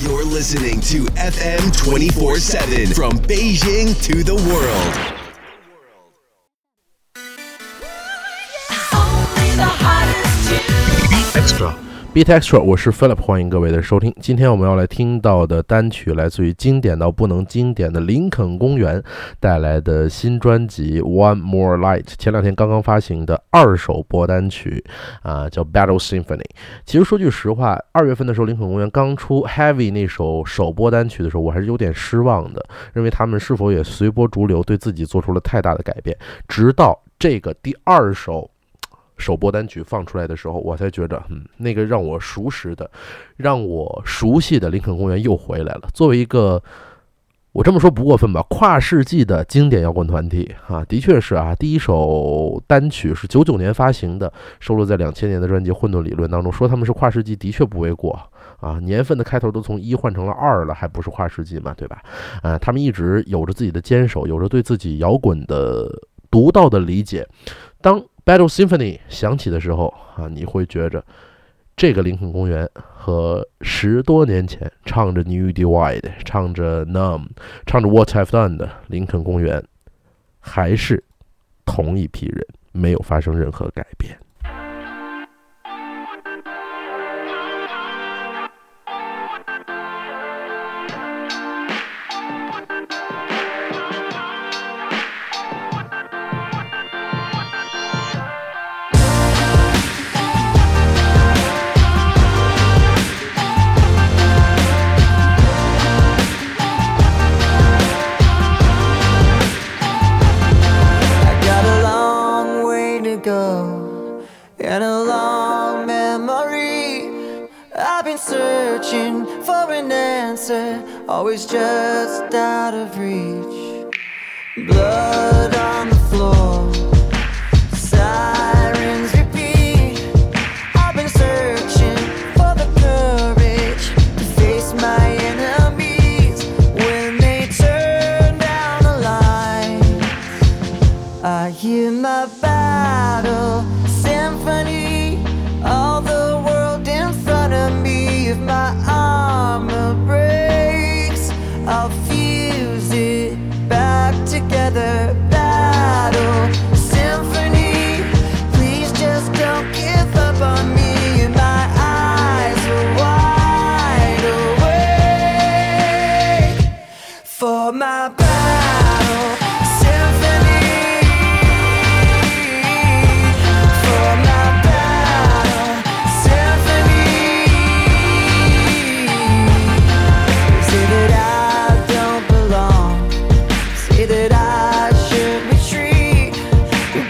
You're listening to FM 24 7 from Beijing to the world. Only the hottest tunes. Extra Beat Extra，我是 Philip，欢迎各位的收听。今天我们要来听到的单曲来自于经典到不能经典的林肯公园带来的新专辑《One More Light》，前两天刚刚发行的二手播单曲啊，叫 Battle Symphony。其实说句实话，二月份的时候，林肯公园刚出 Heavy 那首首播单曲的时候，我还是有点失望的，认为他们是否也随波逐流，对自己做出了太大的改变。直到这个第二首。首播单曲放出来的时候，我才觉得，嗯，那个让我熟识的、让我熟悉的林肯公园又回来了。作为一个，我这么说不过分吧，跨世纪的经典摇滚团体啊，的确是啊。第一首单曲是九九年发行的，收录在两千年的专辑《混沌理论》当中。说他们是跨世纪，的确不为过啊。年份的开头都从一换成了二了，还不是跨世纪嘛，对吧？啊，他们一直有着自己的坚守，有着对自己摇滚的独到的理解。当 Battle Symphony 响起的时候啊，你会觉着这个林肯公园和十多年前唱着 New Divide、唱着 Numb、唱着 What I've Done 的林肯公园还是同一批人，没有发生任何改变。Been searching for an answer, always just out of reach. Blood on the floor, sirens repeat. I've been searching for the courage to face my enemies when they turn down the. I hear my battle that I should retreat.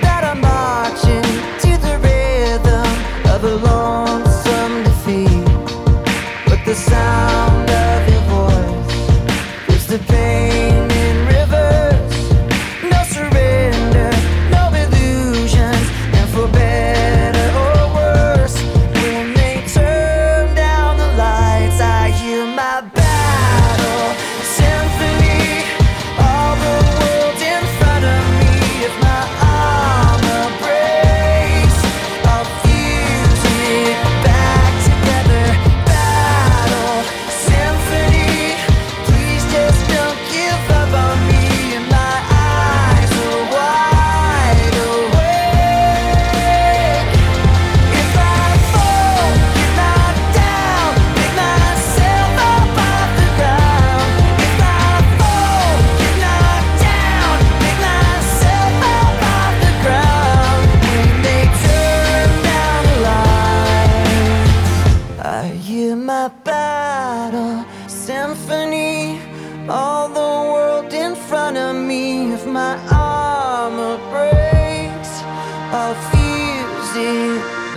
That I'm marching to the rhythm of a lonesome defeat. But the sound of your voice is the pain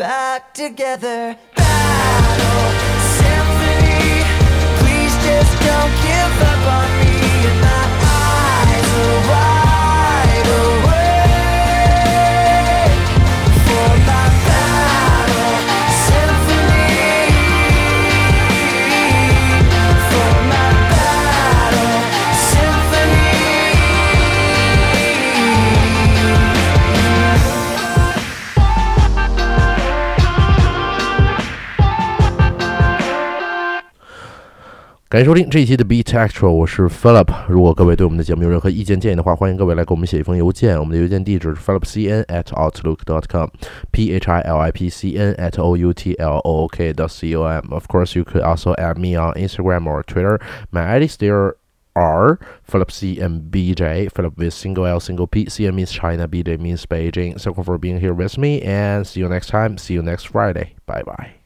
back together. 感谢收听这一期的 BeatXtra，我是 Philip。如果各位对我们的节目有任何意见建议的话，欢迎各位来给我们写一封邮件。我们的邮件地址是 philipcn at outlook dot com，p h i l i p c n at o u t l o o k dot c o m。Of course, you could also add me on Instagram or Twitter. My ID is there. R, Philip C and BJ. Philip with single L, single P. C means China, BJ means Beijing. Thank you for being here with me and see you next time. See you next Friday. Bye bye.